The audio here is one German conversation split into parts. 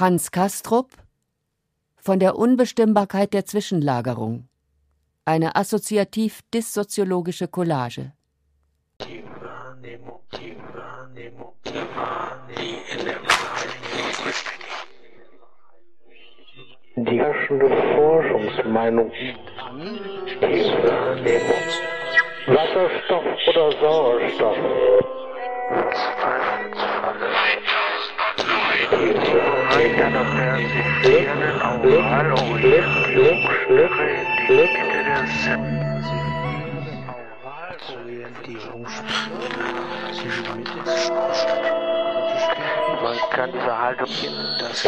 Hans Kastrup von der Unbestimmbarkeit der Zwischenlagerung. Eine assoziativ-dissoziologische Collage. Die Wahrnehmung, die Wahrnehmung, die Wahrnehmung. Die herrschende Forschungsmeinung. Die Wahrnehmung. Wasserstoff oder Sauerstoff? Dann auf die Mitte der Man kann diese Haltung in das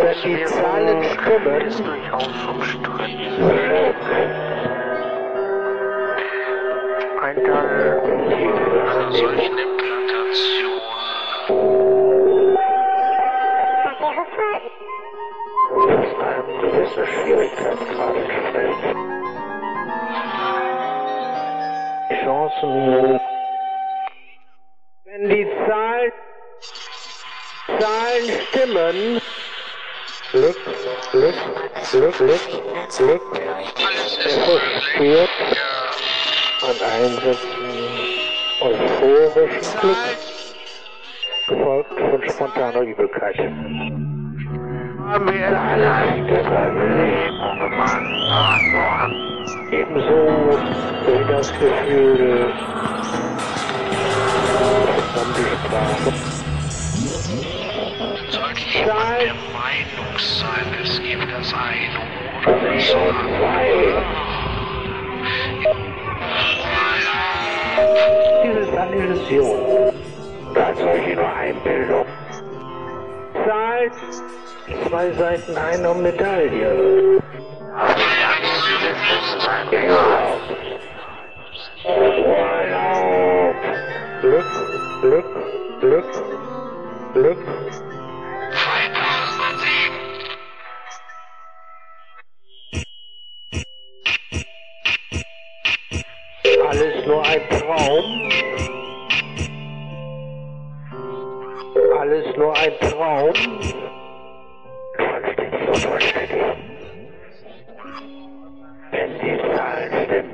dass die Zahlen stimmen, einem gewisse Schwierigkeitsgrad entstellt. Chancen, wenn die Zahlen, Zahlen stimmen, Glück, Glück, Glück, Glück, Glück, verspürt und Einsetzen euphorischen Glück, gefolgt von spontaner Übelkeit. Wir leichte Überlegung, ebenso wie das Gefühl um die Sprache. Sollte jemand der Meinung sein, es gibt das eine oder das andere. Dies ist eine Illusion. Als solche nur Einbildung. Zahlt zwei Seiten einer Medaille. Glück, Glück, Glück, Glück. 2007. Alles nur ein Traum. Alles nur ein Traum. Vollständig und vollständig. Wenn die Zahlen stimmen.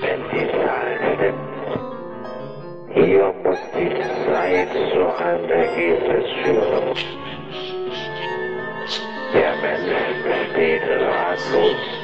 Wenn die Zahlen stimmen. Hier muss die Zeit zu einem Ergebnis. Der Mensch besteht ratlos